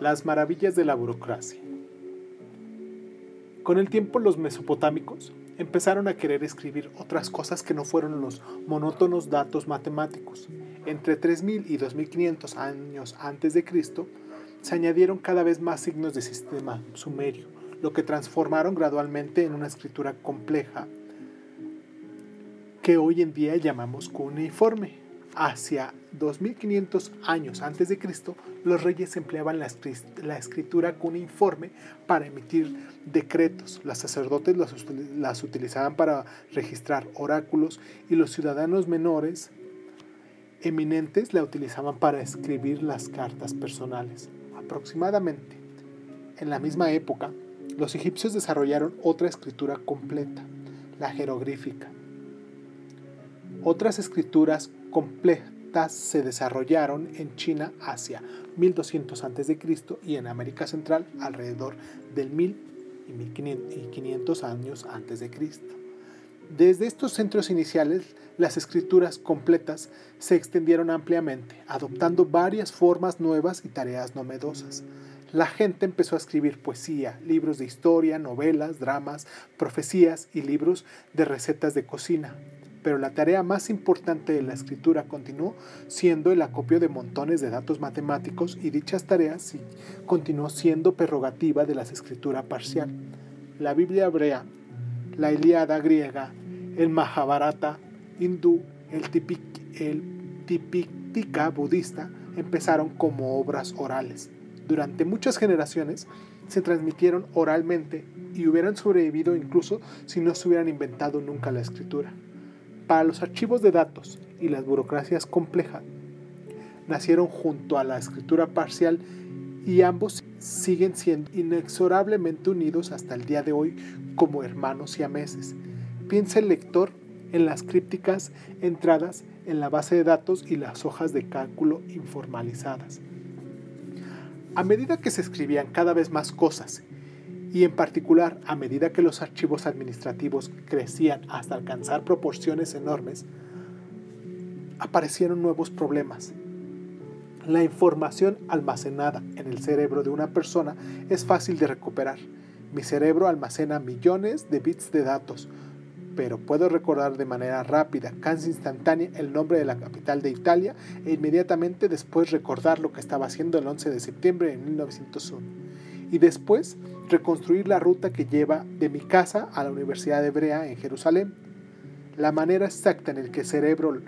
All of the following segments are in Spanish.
Las maravillas de la burocracia. Con el tiempo los mesopotámicos empezaron a querer escribir otras cosas que no fueron los monótonos datos matemáticos. Entre 3000 y 2500 años antes de Cristo, se añadieron cada vez más signos de sistema sumerio, lo que transformaron gradualmente en una escritura compleja que hoy en día llamamos cuneiforme. Hacia 2500 años antes de Cristo, los reyes empleaban la, escritura cuneiforme para emitir decretos. Los sacerdotes las, las utilizaban para registrar oráculos y los ciudadanos menores eminentes la utilizaban para escribir las cartas personales. Aproximadamente en la misma época, los egipcios desarrollaron otra escritura completa, la jeroglífica. Otras escrituras completas se desarrollaron en China hacia 1200 a.C. y en América Central alrededor del 1000 y 1500 años antes de Cristo. Desde estos centros iniciales, las escrituras completas se extendieron ampliamente, adoptando varias formas nuevas y tareas novedosas. La gente empezó a escribir poesía, libros de historia, novelas, dramas, profecías y libros de recetas de cocina pero la tarea más importante de la escritura continuó siendo el acopio de montones de datos matemáticos y dichas tareas continuó siendo prerrogativa de la escritura parcial. La Biblia hebrea, la Ilíada griega, el Mahabharata hindú, el, tipic, el budista empezaron como obras orales. Durante muchas generaciones se transmitieron oralmente y hubieran sobrevivido incluso si no se hubieran inventado nunca la escritura. Para los archivos de datos y las burocracias complejas, nacieron junto a la escritura parcial y ambos siguen siendo inexorablemente unidos hasta el día de hoy como hermanos y ameses. Piensa el lector en las crípticas entradas en la base de datos y las hojas de cálculo informalizadas. A medida que se escribían cada vez más cosas y en particular a medida que los archivos administrativos crecían hasta alcanzar proporciones enormes, aparecieron nuevos problemas. La información almacenada en el cerebro de una persona es fácil de recuperar. Mi cerebro almacena millones de bits de datos, pero puedo recordar de manera rápida, casi instantánea, el nombre de la capital de Italia e inmediatamente después recordar lo que estaba haciendo el 11 de septiembre de 1901. Y después reconstruir la ruta que lleva de mi casa a la Universidad Hebrea en Jerusalén. La manera exacta en la que el cerebro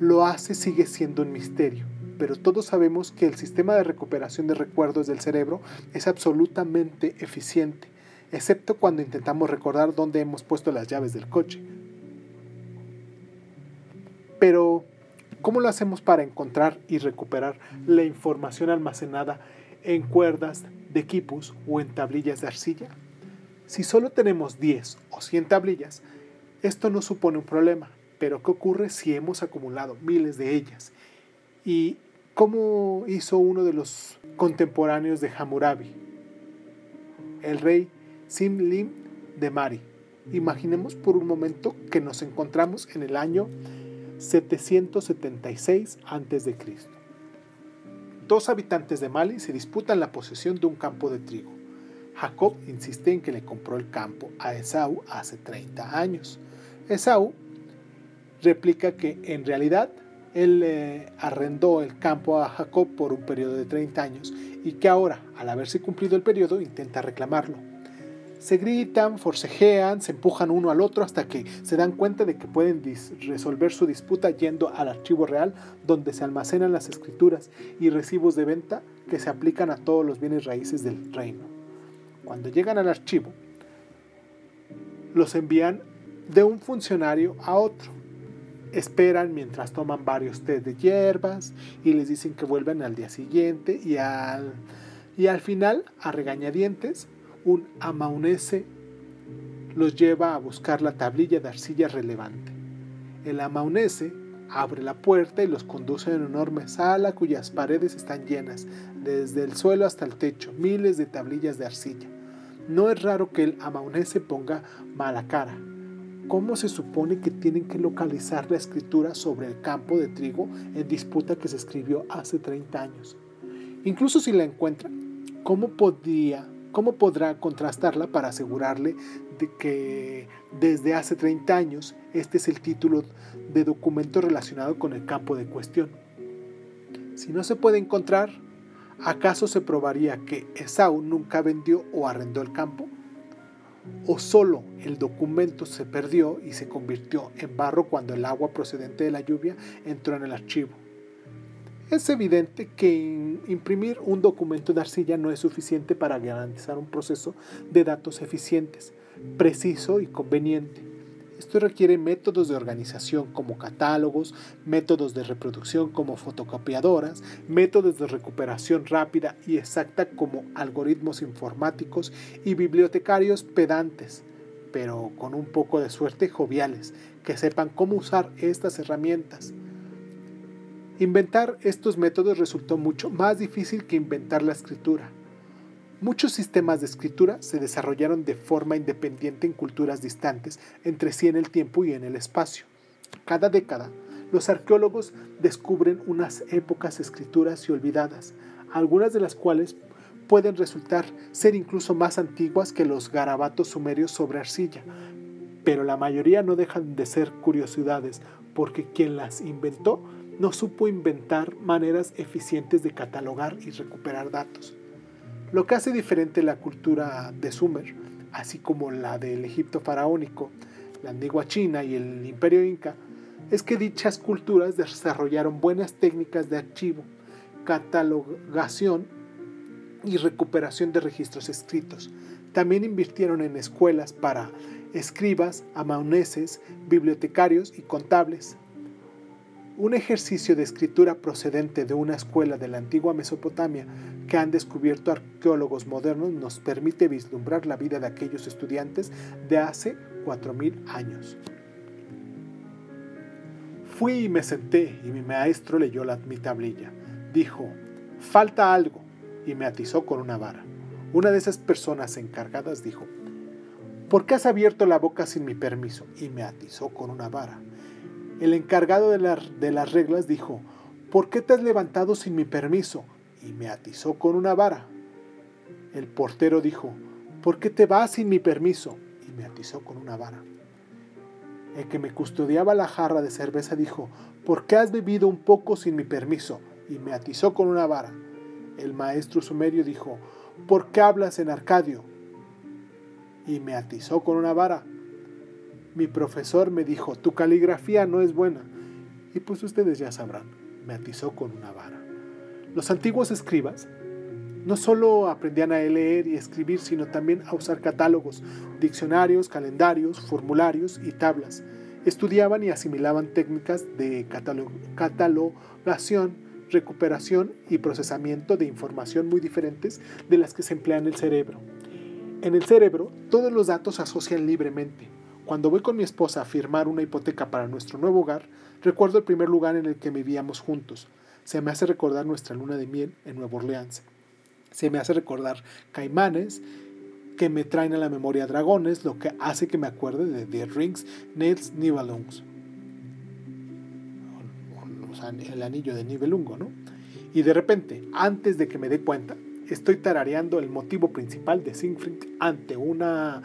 lo hace sigue siendo un misterio, pero todos sabemos que el sistema de recuperación de recuerdos del cerebro es absolutamente eficiente, excepto cuando intentamos recordar dónde hemos puesto las llaves del coche. Pero, ¿cómo lo hacemos para encontrar y recuperar la información almacenada en cuerdas de equipos o en tablillas de arcilla. Si solo tenemos 10 o 100 tablillas, esto no supone un problema, pero ¿qué ocurre si hemos acumulado miles de ellas? ¿Y cómo hizo uno de los contemporáneos de Hammurabi, el rey Simlim de Mari? Imaginemos por un momento que nos encontramos en el año 776 a.C dos habitantes de Mali se disputan la posesión de un campo de trigo. Jacob insiste en que le compró el campo a Esaú hace 30 años. Esaú replica que en realidad él arrendó el campo a Jacob por un periodo de 30 años y que ahora, al haberse cumplido el periodo, intenta reclamarlo se gritan, forcejean, se empujan uno al otro hasta que se dan cuenta de que pueden resolver su disputa yendo al archivo real donde se almacenan las escrituras y recibos de venta que se aplican a todos los bienes raíces del reino. Cuando llegan al archivo, los envían de un funcionario a otro. Esperan mientras toman varios té de hierbas y les dicen que vuelven al día siguiente y al, y al final, a regañadientes, un amaunese los lleva a buscar la tablilla de arcilla relevante. El amaunese abre la puerta y los conduce a una enorme sala cuyas paredes están llenas, desde el suelo hasta el techo, miles de tablillas de arcilla. No es raro que el amaunese ponga mala cara. ¿Cómo se supone que tienen que localizar la escritura sobre el campo de trigo en disputa que se escribió hace 30 años? Incluso si la encuentran, ¿cómo, podría, ¿cómo podrá contrastarla para asegurarle de que desde hace 30 años este es el título de documento relacionado con el campo de cuestión? Si no se puede encontrar, ¿acaso se probaría que Esau nunca vendió o arrendó el campo? ¿O solo el documento se perdió y se convirtió en barro cuando el agua procedente de la lluvia entró en el archivo? Es evidente que imprimir un documento de arcilla no es suficiente para garantizar un proceso de datos eficientes, preciso y conveniente. Esto requiere métodos de organización como catálogos, métodos de reproducción como fotocopiadoras, métodos de recuperación rápida y exacta como algoritmos informáticos y bibliotecarios pedantes, pero con un poco de suerte joviales, que sepan cómo usar estas herramientas. Inventar estos métodos resultó mucho más difícil que inventar la escritura. Muchos sistemas de escritura se desarrollaron de forma independiente en culturas distantes entre sí en el tiempo y en el espacio. Cada década, los arqueólogos descubren unas épocas escrituras y olvidadas, algunas de las cuales pueden resultar ser incluso más antiguas que los garabatos sumerios sobre arcilla, pero la mayoría no dejan de ser curiosidades, porque quien las inventó no supo inventar maneras eficientes de catalogar y recuperar datos. Lo que hace diferente la cultura de Sumer, así como la del Egipto faraónico, la antigua China y el imperio inca, es que dichas culturas desarrollaron buenas técnicas de archivo, catalogación y recuperación de registros escritos. También invirtieron en escuelas para escribas, amanuenses, bibliotecarios y contables, un ejercicio de escritura procedente de una escuela de la antigua Mesopotamia que han descubierto arqueólogos modernos nos permite vislumbrar la vida de aquellos estudiantes de hace 4.000 años. Fui y me senté y mi maestro leyó la, mi tablilla. Dijo, falta algo y me atizó con una vara. Una de esas personas encargadas dijo, ¿por qué has abierto la boca sin mi permiso? Y me atizó con una vara. El encargado de, las reglas dijo, ¿por qué te has levantado sin mi permiso? Y me atizó con una vara. El portero dijo, ¿por qué te vas sin mi permiso? Y me atizó con una vara. El que me custodiaba la jarra de cerveza dijo, ¿por qué has bebido un poco sin mi permiso? Y me atizó con una vara. El maestro sumerio dijo, ¿por qué hablas en Arcadio? Y me atizó con una vara. Mi profesor me dijo, tu caligrafía no es buena. Y pues ustedes ya sabrán, me atizó con una vara. Los antiguos escribas no solo aprendían a leer y escribir, sino también a usar catálogos, diccionarios, calendarios, formularios y tablas. Estudiaban y asimilaban técnicas de catalogación, recuperación y procesamiento de información muy diferentes de las que se emplean en el cerebro. En el cerebro, todos los datos se asocian libremente, cuando voy con mi esposa a firmar una hipoteca para nuestro nuevo hogar, recuerdo el primer lugar en el que vivíamos juntos. Se me hace recordar nuestra luna de miel en Nueva Orleans. Se me hace recordar caimanes que me traen a la memoria dragones, lo que hace que me acuerde de The Rings Nails Nibelungs. O sea, el anillo de Nibelungo, ¿no? Y de repente, antes de que me dé cuenta, estoy tarareando el motivo principal de Siegfried ante una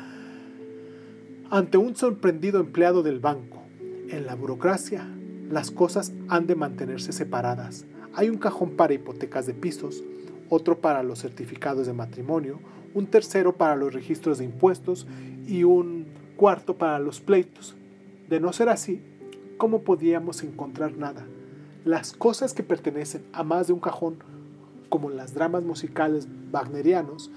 ante un sorprendido empleado del banco. En la burocracia, las cosas han de mantenerse separadas. Hay un cajón para hipotecas de pisos, otro para los certificados de matrimonio, un tercero para los registros de impuestos y un cuarto para los pleitos. De no ser así, ¿cómo podíamos encontrar nada? Las cosas que pertenecen a más de un cajón, como las dramas musicales wagnerianos,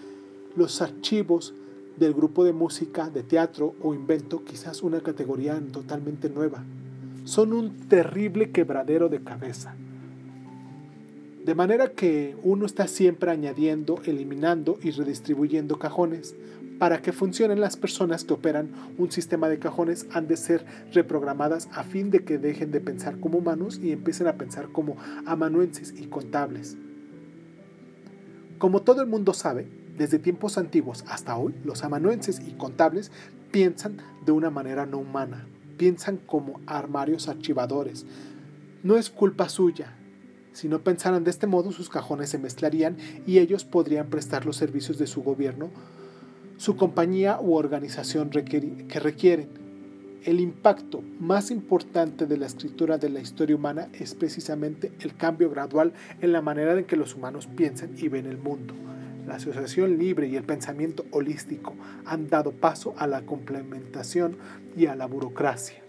los archivos del grupo de música, de teatro o invento quizás una categoría totalmente nueva. Son un terrible quebradero de cabeza. De manera que uno está siempre añadiendo, eliminando y redistribuyendo cajones. Para que funcionen las personas que operan un sistema de cajones han de ser reprogramadas a fin de que dejen de pensar como humanos y empiecen a pensar como amanuenses y contables. Como todo el mundo sabe, desde tiempos antiguos hasta hoy, los amanuenses y contables piensan de una manera no humana, piensan como armarios archivadores. No es culpa suya, Si no pensaran de este modo, sus cajones se mezclarían y ellos podrían prestar los servicios de su gobierno, su compañía u organización que requieren. El impacto más importante de la escritura de la historia humana es precisamente el cambio gradual en la manera en que los humanos piensan y ven el mundo. La asociación libre y el pensamiento holístico han dado paso a la complementación y a la burocracia.